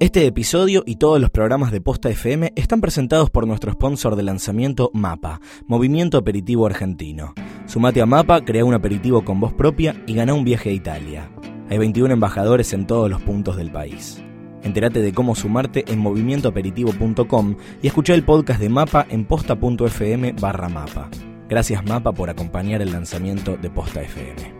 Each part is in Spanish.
Este episodio y todos los programas de Posta FM están presentados por nuestro sponsor de lanzamiento MAPA, Movimiento Aperitivo Argentino. Sumate a MAPA, crea un aperitivo con voz propia y gana un viaje a Italia. Hay 21 embajadores en todos los puntos del país. Entérate de cómo sumarte en movimientoaperitivo.com y escucha el podcast de Mapa en posta.fm barra mapa. Gracias Mapa por acompañar el lanzamiento de Posta FM.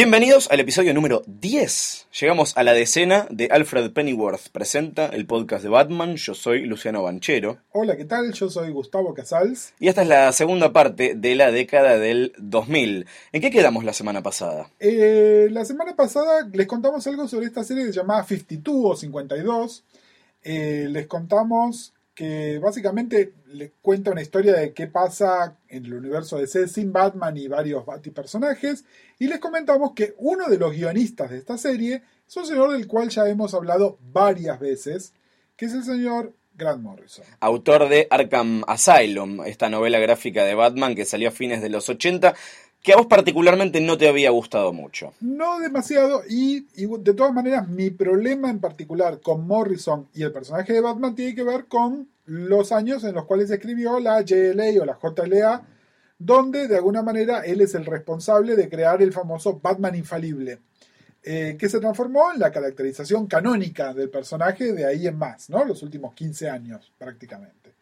Bienvenidos al episodio número 10. Llegamos a la decena de Alfred Pennyworth presenta el podcast de Batman. Yo soy Luciano Banchero. Hola, ¿qué tal? Yo soy Gustavo Casals. Y esta es la segunda parte de la década del 2000. ¿En qué quedamos la semana pasada? Eh, la semana pasada les contamos algo sobre esta serie llamaba 52 o 52. Eh, les contamos que básicamente les cuenta una historia de qué pasa en el universo de DC sin Batman y varios Bati-personajes. Y les comentamos que uno de los guionistas de esta serie es un señor del cual ya hemos hablado varias veces, que es el señor Grant Morrison. Autor de Arkham Asylum, esta novela gráfica de Batman que salió a fines de los 80, que a vos particularmente no te había gustado mucho. No demasiado, y, de todas maneras, mi problema en particular con Morrison y el personaje de Batman tiene que ver con los años en los cuales escribió la JLA o la JLA, donde de alguna manera él es el responsable de crear el famoso Batman infalible, eh, que se transformó en la caracterización canónica del personaje de ahí en más, ¿no? Los últimos 15 años prácticamente.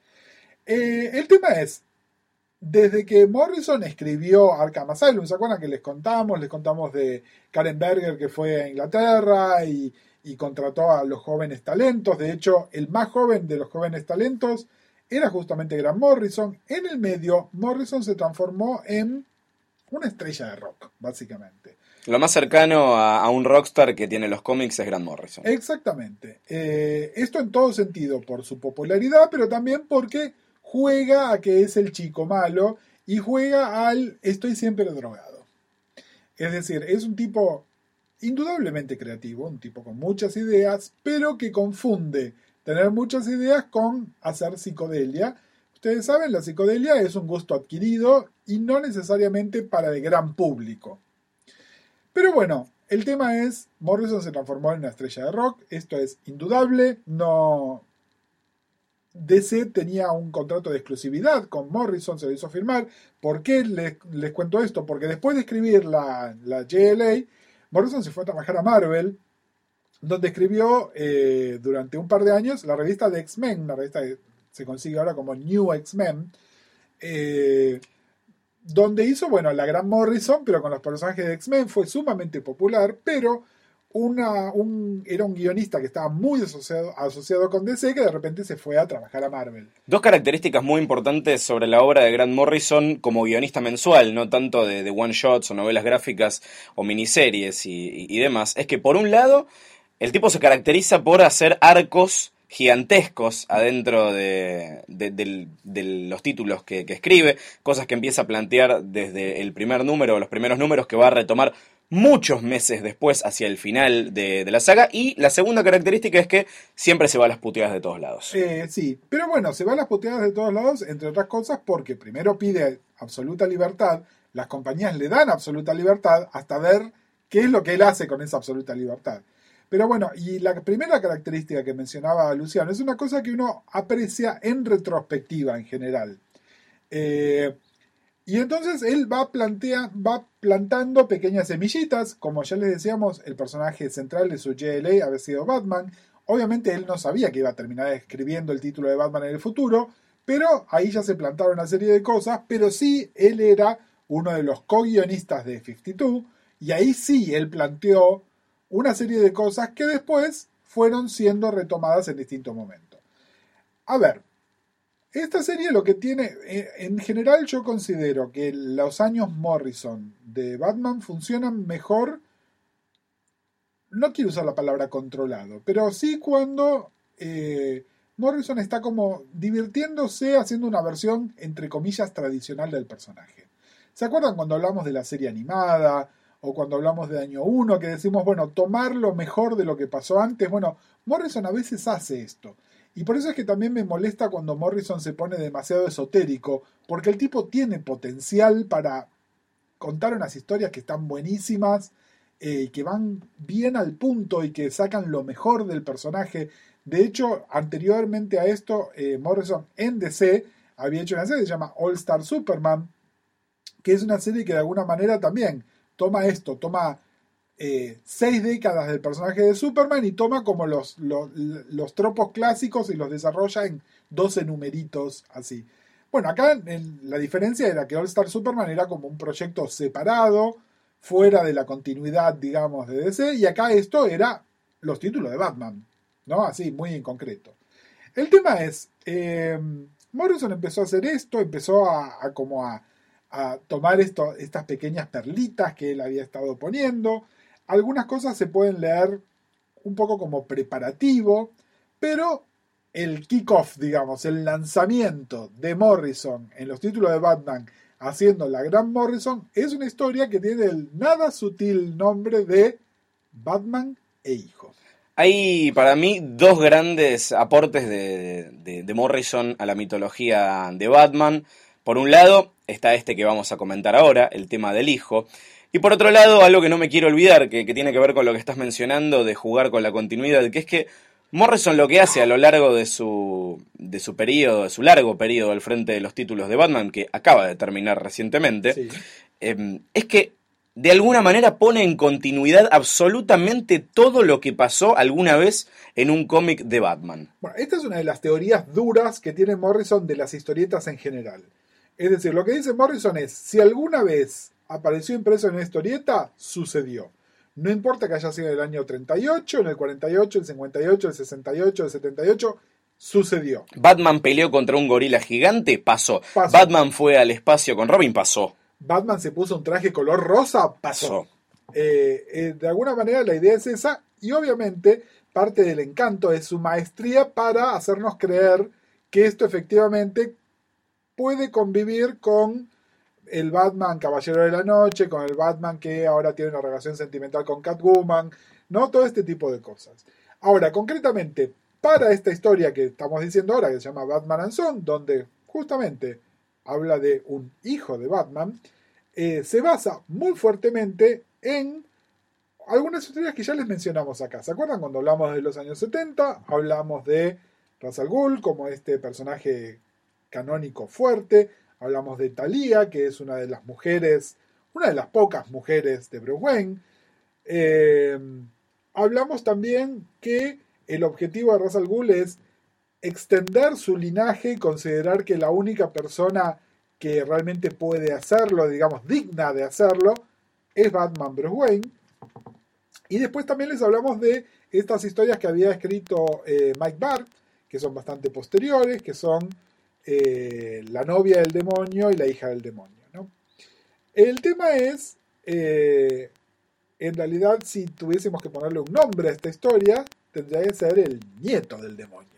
Eh, el tema es, desde que Morrison escribió Arkham Asylum, ¿se acuerdan que les contamos? Les contamos de Karen Berger que fue a Inglaterra y, y contrató a los jóvenes talentos. De hecho, el más joven de los jóvenes talentos era justamente Grant Morrison. En el medio, Morrison se transformó en una estrella de rock, básicamente. Lo más cercano a, a un rockstar que tiene los cómics es Grant Morrison. Exactamente. Eh, esto en todo sentido, por su popularidad, pero también porque juega a que es el chico malo y juega al estoy siempre drogado. Es decir, es un tipo indudablemente creativo, un tipo con muchas ideas, pero que confunde tener muchas ideas con hacer psicodelia. Ustedes saben, la psicodelia es un gusto adquirido y no necesariamente para el gran público. Pero bueno, el tema es, Morrison se transformó en una estrella de rock, esto es indudable, no... DC tenía un contrato de exclusividad con Morrison, se lo hizo firmar. ¿Por qué les, cuento esto? Porque después de escribir la, la JLA, Morrison se fue a trabajar a Marvel, donde escribió eh, durante un par de años la revista de X-Men, una revista que se consigue ahora como New X-Men, eh, donde hizo, bueno, la gran Morrison, pero con los personajes de X-Men, fue sumamente popular, pero una, un, era un guionista que estaba muy asociado, asociado con DC que de repente se fue a trabajar a Marvel. Dos características muy importantes sobre la obra de Grant Morrison como guionista mensual, no tanto de, one-shots o novelas gráficas o miniseries y, demás, es que por un lado el tipo se caracteriza por hacer arcos gigantescos adentro de, de, de, de los títulos que, que, escribe, cosas que empieza a plantear desde el primer número, los primeros números que va a retomar muchos meses después, hacia el final de, la saga. Y la segunda característica es que siempre se va a las puteadas de todos lados. Eh, sí, pero bueno, se va a las puteadas de todos lados, entre otras cosas, porque primero pide absoluta libertad, las compañías le dan absoluta libertad hasta ver qué es lo que él hace con esa absoluta libertad. Pero bueno, y la primera característica que mencionaba Luciano es una cosa que uno aprecia en retrospectiva en general. Eh, y entonces él va, va plantando pequeñas semillitas, como ya les decíamos, el personaje central de su JLA había sido Batman. Obviamente él no sabía que iba a terminar escribiendo el título de Batman en el futuro, pero ahí ya se plantaron una serie de cosas, pero sí él era uno de los co-guionistas de 52, y ahí sí él planteó una serie de cosas que después fueron siendo retomadas en distintos momentos. A ver, esta serie lo que tiene, eh, en general yo considero que los años Morrison de Batman funcionan mejor, no quiero usar la palabra controlado, pero sí cuando eh, Morrison está como divirtiéndose haciendo una versión, entre comillas, tradicional del personaje. ¿Se acuerdan cuando hablamos de la serie animada? O cuando hablamos de año 1, que decimos, bueno, tomar lo mejor de lo que pasó antes. Bueno, Morrison a veces hace esto. Y por eso es que también me molesta cuando Morrison se pone demasiado esotérico, porque el tipo tiene potencial para contar unas historias que están buenísimas, eh, que van bien al punto y que sacan lo mejor del personaje. De hecho, anteriormente a esto, eh, Morrison en DC había hecho una serie que se llama All Star Superman, que es una serie que de alguna manera también toma esto, toma eh, seis décadas del personaje de Superman y toma como los, los, tropos clásicos y los desarrolla en 12 numeritos así. Bueno, acá en, la diferencia era que All Star Superman era como un proyecto separado, fuera de la continuidad, digamos, de DC, y acá esto era los títulos de Batman, ¿no? Así, muy en concreto. El tema es, eh, Morrison empezó a hacer esto, empezó a, como a tomar esto, estas pequeñas perlitas que él había estado poniendo, algunas cosas se pueden leer un poco como preparativo, pero el kickoff, digamos, el lanzamiento de Morrison en los títulos de Batman haciendo la gran Morrison es una historia que tiene el nada sutil nombre de Batman e hijo. Hay para mí dos grandes aportes de, de, Morrison a la mitología de Batman. Por un lado está este que vamos a comentar ahora, el tema del hijo. Y por otro lado, algo que no me quiero olvidar, que, que, tiene que ver con lo que estás mencionando de jugar con la continuidad, que es que Morrison lo que hace a lo largo de su, de su periodo, de su largo periodo al frente de los títulos de Batman, que acaba de terminar recientemente, sí. eh, es que de alguna manera pone en continuidad absolutamente todo lo que pasó alguna vez en un cómic de Batman. Bueno, esta es una de las teorías duras que tiene Morrison de las historietas en general. Es decir, lo que dice Morrison es, si alguna vez apareció impreso en una historieta, sucedió. No importa que haya sido en el año 38, en el 48, el 58, el 68, el 78, sucedió. Batman peleó contra un gorila gigante, pasó. pasó. Batman fue al espacio con Robin, pasó. Batman se puso un traje color rosa, pasó. pasó. Eh, eh, de alguna manera la idea es esa y obviamente parte del encanto es su maestría para hacernos creer que esto efectivamente puede convivir con el Batman Caballero de la Noche, con el Batman que ahora tiene una relación sentimental con Catwoman, ¿no? Todo este tipo de cosas. Ahora, concretamente, para esta historia que estamos diciendo ahora, que se llama Batman and Son, donde justamente habla de un hijo de Batman, eh, se basa muy fuertemente en algunas historias que ya les mencionamos acá. ¿Se acuerdan cuando hablamos de los años 70? Hablamos de Ra's al Ghul como este personaje canónico fuerte. Hablamos de Thalía, que es una de las mujeres, una de las pocas mujeres de Bruce Wayne. Eh, hablamos también que el objetivo de Ra's al es extender su linaje y considerar que la única persona que realmente puede hacerlo, digamos, digna de hacerlo, es Batman Bruce Wayne. Y después también les hablamos de estas historias que había escrito eh, Mike Barr, que son bastante posteriores, que son eh, la novia del demonio y la hija del demonio. ¿no? El tema es, eh, en realidad, si tuviésemos que ponerle un nombre a esta historia, tendría que ser el nieto del demonio.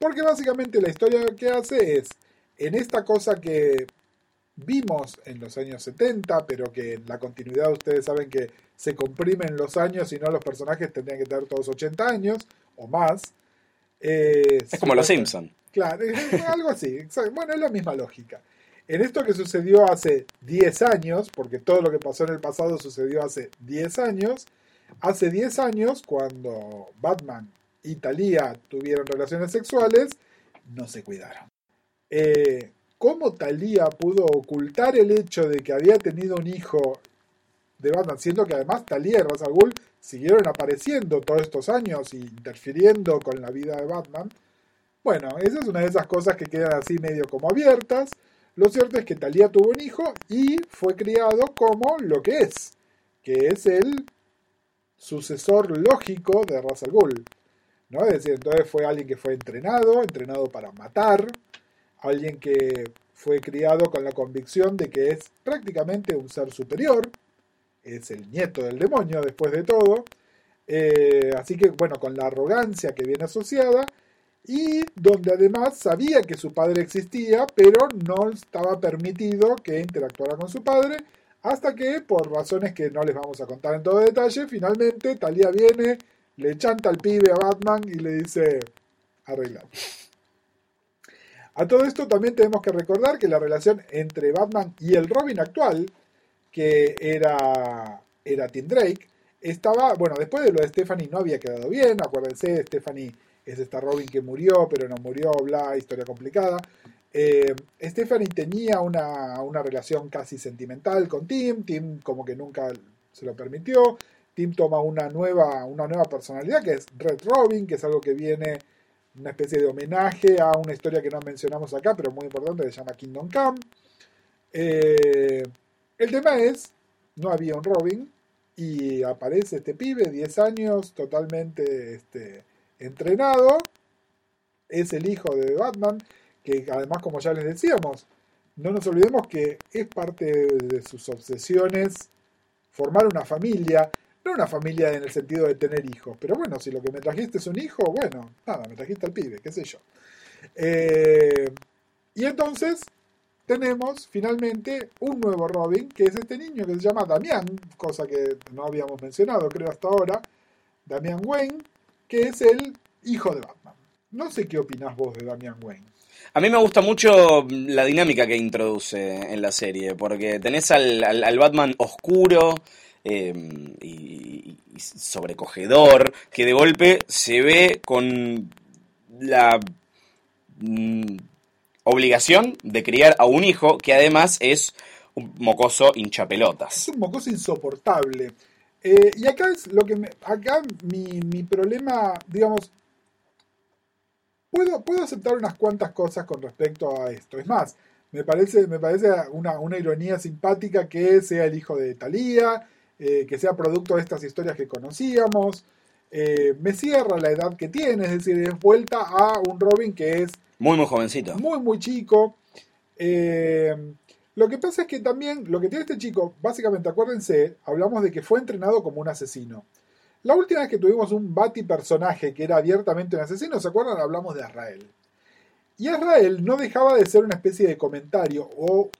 Porque básicamente la historia que hace es, en esta cosa que vimos en los años 70, pero que en la continuidad ustedes saben que se comprimen los años y no los personajes tendrían que tener todos 80 años o más. Eh, Es como los Simpson. Claro, algo así. Bueno, es la misma lógica. En esto que sucedió hace 10 años, porque todo lo que pasó en el pasado sucedió hace 10 años, hace 10 años, cuando Batman y Thalía tuvieron relaciones sexuales, no se cuidaron. Eh, ¿Cómo Thalía pudo ocultar el hecho de que había tenido un hijo de Batman, siendo que además Thalía y Ra's al Ghul siguieron apareciendo todos estos años y interfiriendo con la vida de Batman? Bueno, esa es una de esas cosas que quedan así medio como abiertas. Lo cierto es que Thalía tuvo un hijo y fue criado como lo que es, que es el sucesor lógico de Ra's Ghul. ¿no? Es decir, entonces fue alguien que fue entrenado, entrenado para matar, alguien que fue criado con la convicción de que es prácticamente un ser superior, es el nieto del demonio después de todo, Eh, así que bueno, con la arrogancia que viene asociada, y donde además sabía que su padre existía, pero no estaba permitido que interactuara con su padre, hasta que, por razones que no les vamos a contar en todo detalle, finalmente Talia viene, le chanta al pibe a Batman y le dice, arregla. A todo esto también tenemos que recordar que la relación entre Batman y el Robin actual, que era, era Tim Drake, estaba, bueno, después de lo de Stephanie no había quedado bien, acuérdense, Stephanie es esta Robin que murió, pero no murió, bla, historia complicada. Eh, Stephanie tenía una, una relación casi sentimental con Tim, Tim como que nunca se lo permitió, Tim toma una nueva, una nueva personalidad que es Red Robin, que es algo que viene una especie de homenaje a una historia que no mencionamos acá, pero muy importante, que se llama Kingdom Come. Eh, el tema es, no había un Robin y aparece este pibe, 10 años, totalmente este, entrenado, es el hijo de Batman, que además, como ya les decíamos, no nos olvidemos que es parte de sus obsesiones formar una familia, no una familia en el sentido de tener hijos, pero bueno, si lo que me trajiste es un hijo, bueno, nada, me trajiste al pibe, qué sé yo. Eh, y entonces tenemos finalmente un nuevo Robin, que es este niño que se llama Damián, cosa que no habíamos mencionado creo hasta ahora, Damián Wayne, que es el hijo de Batman. No sé qué opinás vos de Damián Wayne. A mí me gusta mucho la dinámica que introduce en la serie, porque tenés al, al- al Batman oscuro eh, y, y sobrecogedor, que de golpe se ve con la mm, obligación de criar a un hijo que además es un mocoso Es hinchapelotas. un mocoso insoportable. Eh, y acá es lo que me, acá mi, mi problema, digamos, puedo, puedo aceptar unas cuantas cosas con respecto a esto. Es más, me parece, me parece una, una ironía simpática que sea el hijo de Thalía, eh, que sea producto de estas historias que conocíamos. Eh, me cierra la edad que tiene, es decir, es vuelta a un Robin que es Muy, muy jovencito. muy, muy chico. Eh, lo que pasa es que también, lo que tiene este chico, básicamente, acuérdense, hablamos de que fue entrenado como un asesino. La última vez que tuvimos un Bati personaje que era abiertamente un asesino, ¿se acuerdan? Hablamos de Azrael. Y Azrael no dejaba de ser una especie de comentario, o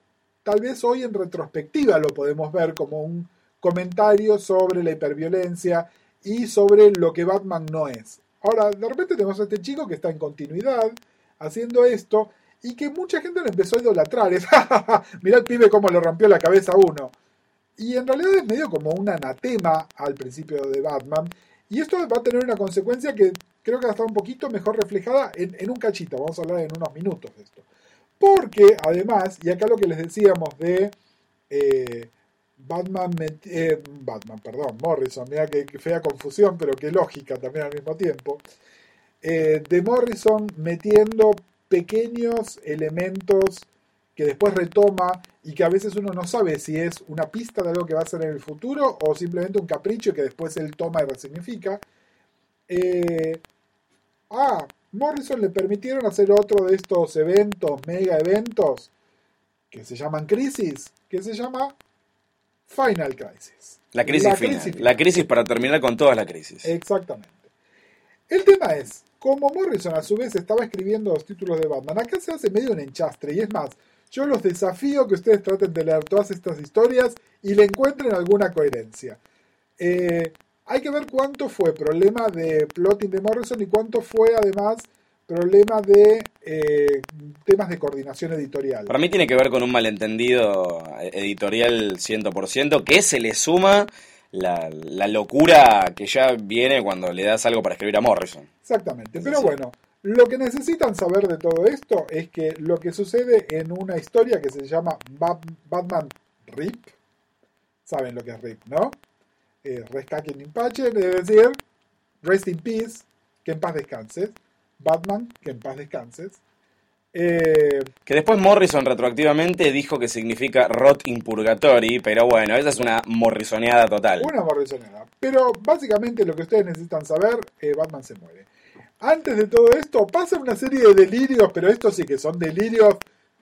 tal vez hoy en retrospectiva lo podemos ver como un comentario sobre la hiperviolencia y sobre lo que Batman no es. Ahora, de repente tenemos a este chico que está en continuidad, haciendo esto, y que mucha gente lo empezó a idolatrar. Es, mirá el pibe cómo le rompió la cabeza a uno. Y en realidad es medio como un anatema al principio de Batman. Y esto va a tener una consecuencia que creo que estar un poquito mejor reflejada en, un cachito. Vamos a hablar en unos minutos de esto. Porque además, y acá lo que les decíamos de eh, Batman, eh, Batman, perdón, Morrison, mira que, que fea confusión, pero qué lógica también al mismo tiempo. Eh, de Morrison metiendo pequeños elementos que después retoma y que a veces uno no sabe si es una pista de algo que va a ser en el futuro o simplemente un capricho que después él toma y resignifica. Eh, a Morrison le permitieron hacer otro de estos eventos, mega eventos, que se llaman crisis, que se llama Final Crisis. La crisis final. La crisis para terminar con todas las crisis. Exactamente. El tema es, como Morrison a su vez estaba escribiendo los títulos de Batman, acá se hace medio un enchastre, y es más, Yo los desafío que ustedes traten de leer todas estas historias y le encuentren alguna coherencia. Eh, hay que ver cuánto fue problema de plotting de Morrison y cuánto fue además problema de eh, temas de coordinación editorial. Para mí tiene que ver con un malentendido editorial 100%, que se le suma la, la locura que ya viene cuando le das algo para escribir a Morrison. Exactamente, pero bueno, lo que necesitan saber de todo esto es que lo que sucede en una historia que se llama Bat- Batman Rip, saben lo que es Rip, ¿no? Eh, Rescate in Pache, es decir, Rest in Peace, que en paz descanses, Batman, que en paz descanses. Eh, Que después Morrison retroactivamente dijo que significa Rot in Purgatory, pero bueno, esa es una morrisoneada total. Una morrisonera. Pero básicamente lo que ustedes necesitan saber, eh, Batman se muere. Antes de todo esto, pasa una serie de delirios, pero estos sí que son delirios,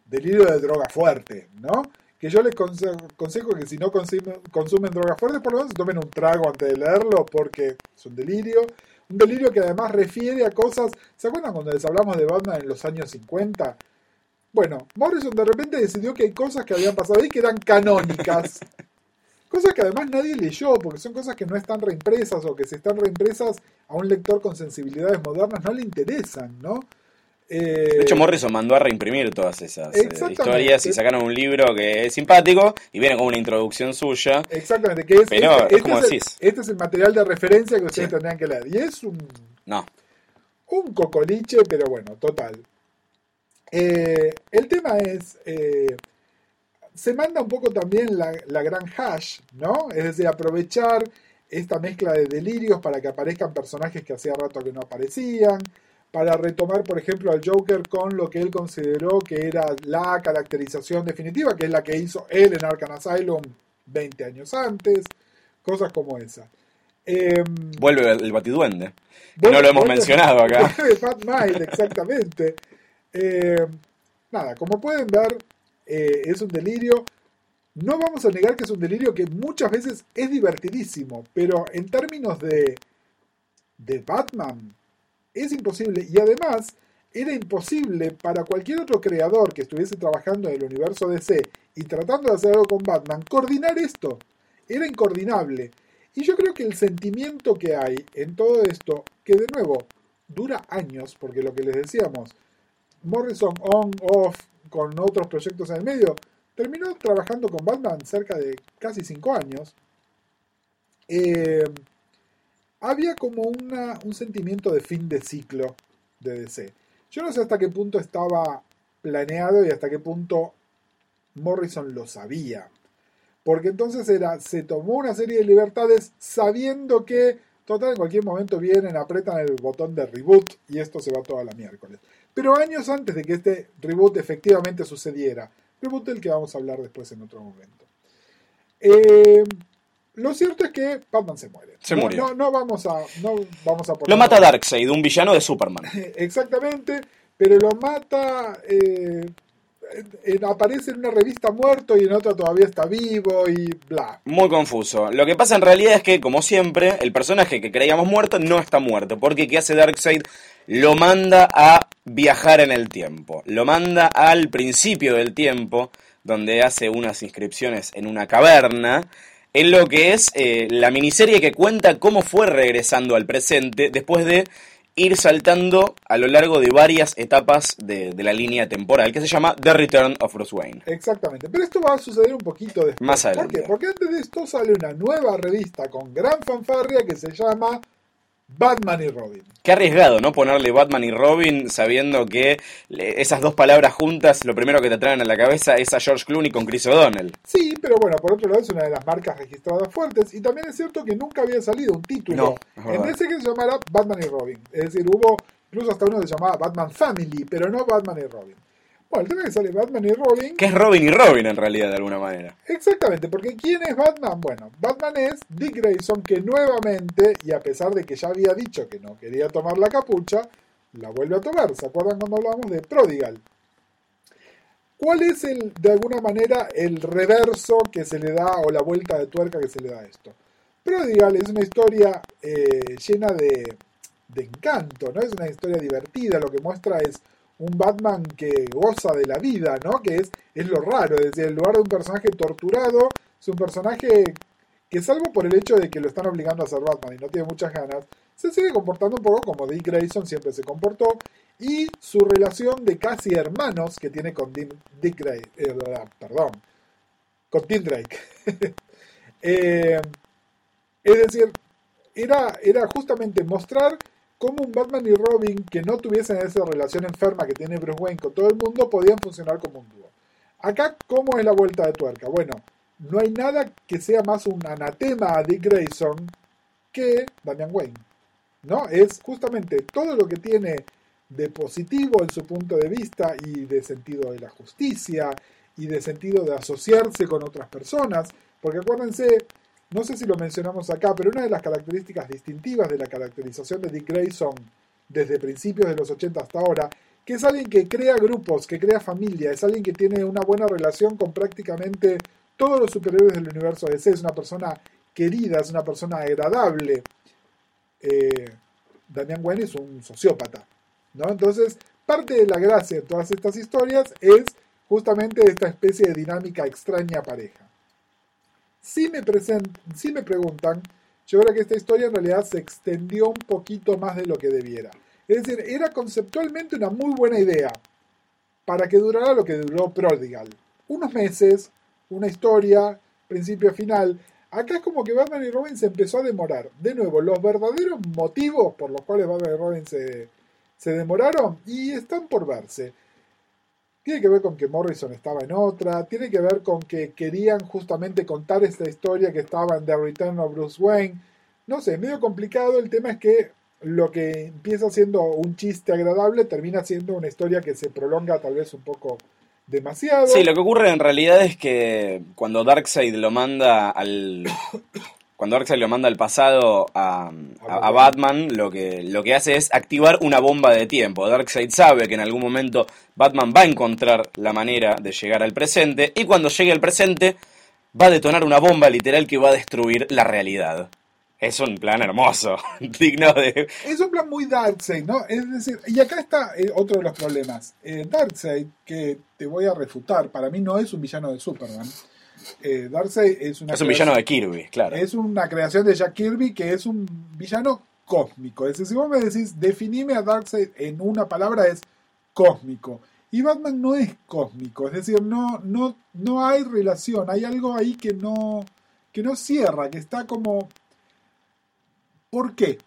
delirios de droga fuerte, ¿no? Que yo les conse- aconsejo que si no consumen, consumen droga fuerte, por lo menos tomen un trago antes de leerlo, porque es un delirio. Un delirio que además refiere a cosas. ¿Se acuerdan cuando les hablamos de Batman en los años 50? Bueno, Morrison de repente decidió que hay cosas que habían pasado ahí que eran canónicas. Cosas que además nadie leyó, porque son cosas que no están reimpresas o que si están reimpresas a un lector con sensibilidades modernas no le interesan, ¿no? Eh, De hecho, Morrison mandó a reimprimir todas esas eh, historias y sacaron un libro que es simpático y viene con una introducción suya. Exactamente, que es, Pero este, es como es el, decís. este es el material de referencia que ustedes Sí. tendrían que leer. Y es un, No, un cocoliche, pero bueno, total. Eh, el tema es, se manda un poco también la, la gran hash, ¿no? Es decir, aprovechar esta mezcla de delirios para que aparezcan personajes que hacía rato que no aparecían, para retomar, por ejemplo, al Joker con lo que él consideró que era la caracterización definitiva, que es la que hizo él en Arkham Asylum 20 años antes, cosas como esa. Em, vuelve el batiduende. Vuelve- no lo hemos mencionado acá. Mind, exactamente. Eh, nada, como pueden ver, eh, es un delirio. No vamos a negar que es un delirio que muchas veces es divertidísimo, pero en términos de, de Batman es imposible. Y además, era imposible para cualquier otro creador que estuviese trabajando en el universo DC y tratando de hacer algo con Batman, coordinar esto. Era incoordinable. Y yo creo que el sentimiento que hay en todo esto, que de nuevo dura años, porque lo que les decíamos, Morrison on, off, con otros proyectos en el medio, terminó trabajando con Batman cerca de casi cinco años. Eh, había como una, un sentimiento de fin de ciclo de DC. Yo no sé hasta qué punto estaba planeado y hasta qué punto Morrison lo sabía. Porque entonces era, se tomó una serie de libertades sabiendo que, total, en cualquier momento vienen, apretan el botón de reboot y esto se va toda la miércoles. Pero años antes de que este reboot efectivamente sucediera, reboot del que vamos a hablar después en otro momento. Eh, lo cierto es que Batman se muere. Se no, murió. No, no vamos a, no vamos a poner- Lo mata Darkseid, un villano de Superman. Exactamente, pero lo mata. eh, aparece en una revista muerto y en otra todavía está vivo y bla. Muy confuso. Lo que pasa en realidad es que, como siempre, el personaje que creíamos muerto no está muerto. Porque ¿qué hace Darkseid? Lo manda a viajar en el tiempo. Lo manda al principio del tiempo, donde hace unas inscripciones en una caverna. En lo que es eh, la miniserie que cuenta cómo fue regresando al presente después de ir saltando a lo largo de varias etapas de, de la línea temporal, que se llama The Return of Bruce Wayne. Exactamente, pero esto va a suceder un poquito después. Más ¿Por adelante. qué? Porque antes de esto sale una nueva revista con gran fanfarria que se llama Batman y Robin. Qué arriesgado, ¿no? Ponerle Batman y Robin sabiendo que esas dos palabras juntas, lo primero que te traen a la cabeza es a George Clooney con Chris O'Donnell. Sí, pero bueno, por otro lado es una de las marcas registradas fuertes y también es cierto que nunca había salido un título No, en. DC que se llamara Batman y Robin. Es decir, hubo incluso hasta uno que se llamaba Batman Family, pero no Batman y Robin. Bueno, el tema es que sale Batman y Robin. Que es Robin y Robin en realidad, de alguna manera. Exactamente, porque ¿quién es Batman? Bueno, Batman es Dick Grayson que nuevamente, y a pesar de que ya había dicho que no quería tomar la capucha, la vuelve a tomar. ¿Se acuerdan cuando hablamos de Prodigal? ¿Cuál es el, de alguna manera, el reverso que se le da o la vuelta de tuerca que se le da a esto? Prodigal es una historia eh, llena de, de encanto, ¿no? Es una historia divertida, lo que muestra es un Batman que goza de la vida, ¿no? Que es, es lo raro, es decir, en lugar de un personaje torturado, es un personaje que salvo por el hecho de que lo están obligando a ser Batman y no tiene muchas ganas, se sigue comportando un poco como Dick Grayson siempre se comportó y su relación de casi hermanos que tiene con Dim- Dick Gray, eh, perdón, con Tim Drake. Eh, es decir, era, era justamente mostrar cómo un Batman y Robin que no tuviesen esa relación enferma que tiene Bruce Wayne con todo el mundo podían funcionar como un dúo. Acá, ¿cómo es la vuelta de tuerca? Bueno, no hay nada que sea más un anatema a Dick Grayson que Damian Wayne. ¿No? Es justamente todo lo que tiene de positivo en su punto de vista y de sentido de la justicia y de sentido de asociarse con otras personas. Porque acuérdense, no sé si lo mencionamos acá, pero una de las características distintivas de la caracterización de Dick Grayson desde principios de los 80 hasta ahora, que es alguien que crea grupos, que crea familia, es alguien que tiene una buena relación con prácticamente todos los superhéroes del universo DC, es una persona querida, es una persona agradable. Eh, Wayne es un sociópata, ¿no? Entonces, parte de la gracia de todas estas historias es justamente esta especie de dinámica extraña pareja. Si me, si me preguntan, yo creo que esta historia en realidad se extendió un poquito más de lo que debiera. Es decir, era conceptualmente una muy buena idea para que durara lo que duró Prodigal. Unos meses, una historia, principio final. Acá es como que Batman y Robin se empezó a demorar. De nuevo, los verdaderos motivos por los cuales Batman y Robin se, se demoraron y están por verse. Tiene que ver con que Morrison estaba en otra, tiene que ver con que querían justamente contar esta historia que estaba en The Return of Bruce Wayne. No sé, es medio complicado. El tema es que lo que empieza siendo un chiste agradable termina siendo una historia que se prolonga tal vez un poco demasiado. Sí, lo que ocurre en realidad es que cuando Darkseid lo manda al. Cuando Darkseid lo manda al pasado a, a- a Batman, lo que, lo que hace es activar una bomba de tiempo. Darkseid sabe que en algún momento Batman va a encontrar la manera de llegar al presente, y cuando llegue al presente, va a detonar una bomba literal que va a destruir la realidad. Es un plan hermoso, digno de. Es un plan muy Darkseid, ¿no? Es decir, y acá está eh, otro de los problemas. Eh, Darkseid, que te voy a refutar, para mí no es un villano de Superman. Eh, Darkseid es una Es un creación- villano de Kirby, claro. Es una creación de Jack Kirby que es un villano cósmico. Es decir, si vos me decís, definime a Darkseid en una palabra, es cósmico. Y Batman no es cósmico, es decir, no, no, no hay relación, hay algo ahí que no, que no cierra, que está como... ¿Por qué?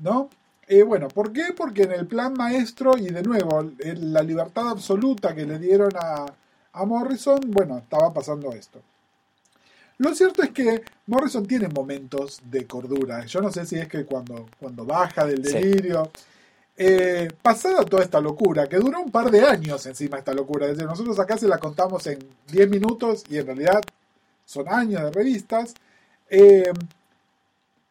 ¿No? Eh, bueno, ¿por qué? Porque en el plan maestro, y de nuevo, en la libertad absoluta que le dieron a, a Morrison, bueno, estaba pasando esto. Lo cierto es que Morrison tiene momentos de cordura. Yo no sé si es que cuando, cuando baja del Sí. delirio. eh, pasada toda esta locura, que duró un par de años encima esta locura. Es decir, nosotros acá se la contamos en 10 minutos y en realidad son años de revistas. eh,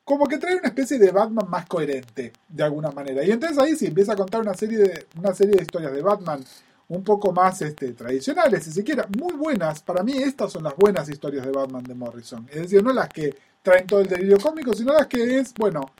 como que trae una especie de Batman más coherente, de alguna manera. Y entonces ahí sí empieza a contar una serie de, una serie de historias de Batman un poco más este, tradicionales, si se quiera, muy buenas. Para mí estas son las buenas historias de Batman de Morrison. Es decir, no las que traen todo el delirio cómico, sino las que es, bueno,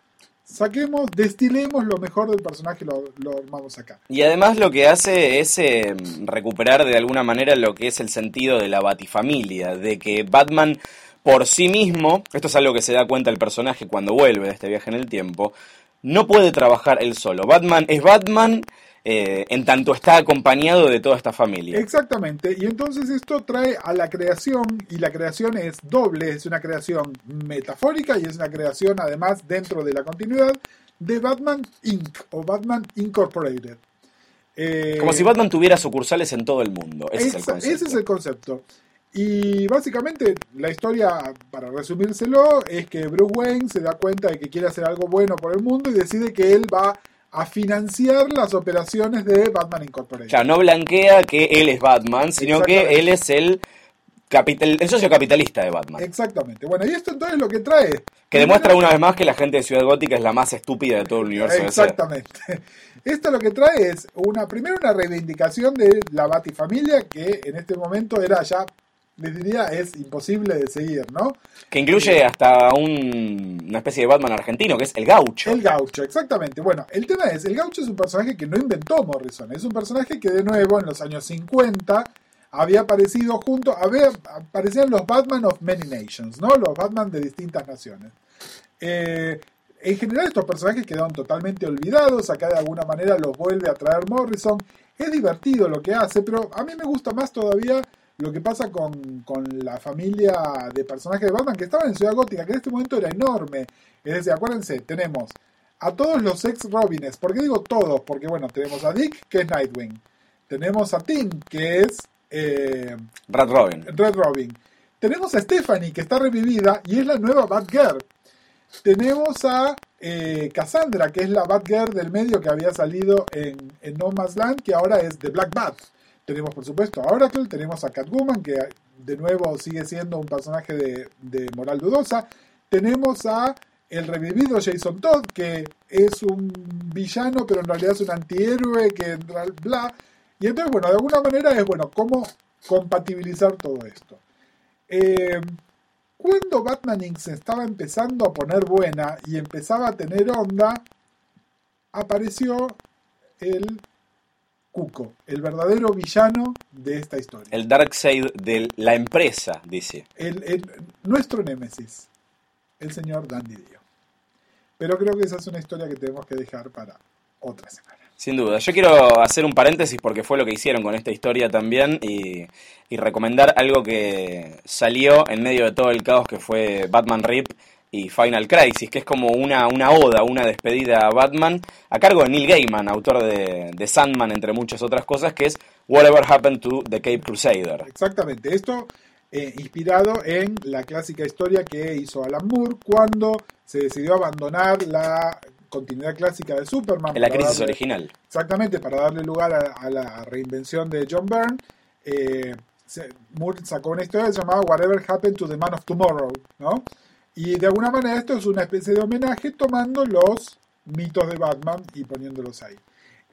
saquemos, destilemos lo mejor del personaje lo, lo armamos acá. Y además lo que hace es eh, recuperar de alguna manera lo que es el sentido de la batifamilia, de que Batman por sí mismo, esto es algo que se da cuenta el personaje cuando vuelve de este viaje en el tiempo, no puede trabajar él solo. Batman es Batman eh, en tanto está acompañado de toda esta familia. Exactamente, y entonces esto trae a la creación, y la creación es doble, es una creación metafórica y es una creación además dentro de la continuidad de Batman Inc. o Batman Incorporated. Eh, Como si Batman tuviera sucursales en todo el mundo. Ese es el concepto. ese es el concepto. Y básicamente la historia, para resumírselo, es que Bruce Wayne se da cuenta de que quiere hacer algo bueno por el mundo y decide que él va a financiar las operaciones de Batman Incorporated. Claro, no blanquea que él es Batman, sino que él es el, capital, el socio capitalista de Batman. Exactamente. Bueno, y esto entonces lo que trae. Que demuestra una vez más que la gente de Ciudad Gótica es la más estúpida de todo el universo. Exactamente. Esto lo que trae es una primero una reivindicación de la Batifamilia que en este momento era ya les diría es imposible de seguir, ¿no? Que incluye hasta un- una especie de Batman argentino, que es el gaucho. El gaucho, exactamente. Bueno, el tema es, el gaucho es un personaje que no inventó Morrison, es un personaje que de nuevo en los años 50 había aparecido junto, había, aparecían los Batman of Many Nations, ¿no? Los Batman de distintas naciones. Eh, en general estos personajes quedaron totalmente olvidados, acá de alguna manera los vuelve a traer Morrison. Es divertido lo que hace, pero a mí me gusta más todavía lo que pasa con, con la familia de personajes de Batman que estaban en Ciudad Gótica, que en este momento era enorme. Es decir, acuérdense, tenemos a todos los ex Robins. ¿Por qué digo todos? Porque bueno, tenemos a Dick, que es Nightwing. Tenemos a Tim, que es eh, Rat Robin. Red Robin. Tenemos a Stephanie, que está revivida y es la nueva Batgirl. Tenemos a eh, Cassandra, que es la Batgirl del medio que había salido en, en No Man's Land, que ahora es The Black Bat. Tenemos, por supuesto, a Oracle, tenemos a Catwoman, que de nuevo sigue siendo un personaje de, moral dudosa. Tenemos a el revivido Jason Todd, que es un villano, pero en realidad es un antihéroe, que bla. Y entonces, bueno, de alguna manera es, bueno, cómo compatibilizar todo esto. Eh, cuando Batman Inc. se estaba empezando a poner buena y empezaba a tener onda, apareció el Cuco, el verdadero villano de esta historia. El Darkseid de la empresa, dice. El- el- nuestro némesis, el señor Dandy Dio. Pero creo que esa es una historia que tenemos que dejar para otra semana. Sin duda. Yo quiero hacer un paréntesis porque fue lo que hicieron con esta historia también y, y recomendar algo que salió en medio de todo el caos que fue Batman Rip y Final Crisis, que es como una, una oda, una despedida a Batman, a cargo de Neil Gaiman, autor de, de Sandman, entre muchas otras cosas, que es Whatever Happened to the Cape Crusader. Exactamente, esto eh, inspirado en la clásica historia que hizo Alan Moore cuando se decidió abandonar la continuidad clásica de Superman. En la crisis darle- original. Exactamente, para darle lugar a, a la reinvención de John Byrne, eh, Moore sacó una historia llamada Whatever Happened to the Man of Tomorrow, ¿no? Y de alguna manera esto es una especie de homenaje tomando los mitos de Batman y poniéndolos ahí.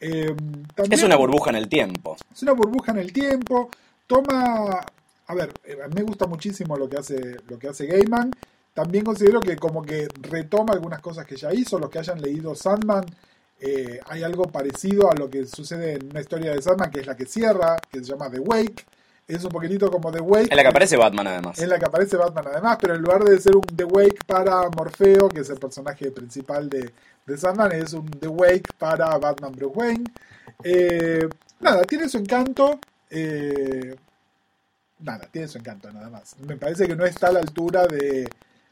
Eh, también- Es una burbuja en el tiempo. es una burbuja en el tiempo. Toma. A ver, eh, a mí me gusta muchísimo lo que hace, lo que hace Gaiman. También considero que como que retoma algunas cosas que ya hizo. Los que hayan leído Sandman, eh, hay algo parecido a lo que sucede en una historia de Sandman, que es la que cierra, que se llama The Wake. Es un poquitito como The Wake. En la que aparece Batman además. En la que aparece Batman además, pero en lugar de ser un The Wake para Morfeo, que es el personaje principal de, de Sandman, es un The Wake para Batman Bruce Wayne. Eh, nada, tiene su encanto. eh, nada, tiene su encanto nada más. Me parece que no está a la altura de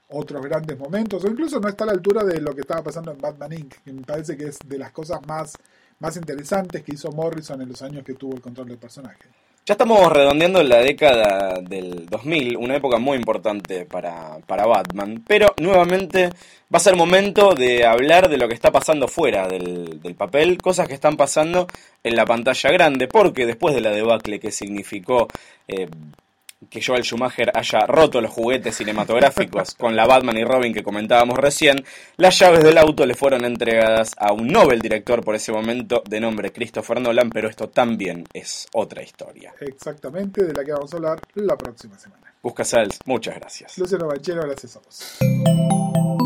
otros grandes momentos, o incluso no está a la altura de lo que estaba pasando en Batman Inc., que me parece que es de las cosas más, más interesantes que hizo Morrison en los años que tuvo el control del personaje. Ya estamos redondeando la década del 2000, una época muy importante para, para Batman, pero nuevamente va a ser momento de hablar de lo que está pasando fuera del, del papel, cosas que están pasando en la pantalla grande, porque después de la debacle que significó eh, que Joel Schumacher haya roto los juguetes cinematográficos con la Batman y Robin que comentábamos recién, las llaves del auto le fueron entregadas a un Nobel director por ese momento de nombre Christopher Nolan, pero esto también es otra historia. Exactamente, de la que vamos a hablar la próxima semana. Busca Sals, muchas gracias. Luciano Banchero, gracias a vos.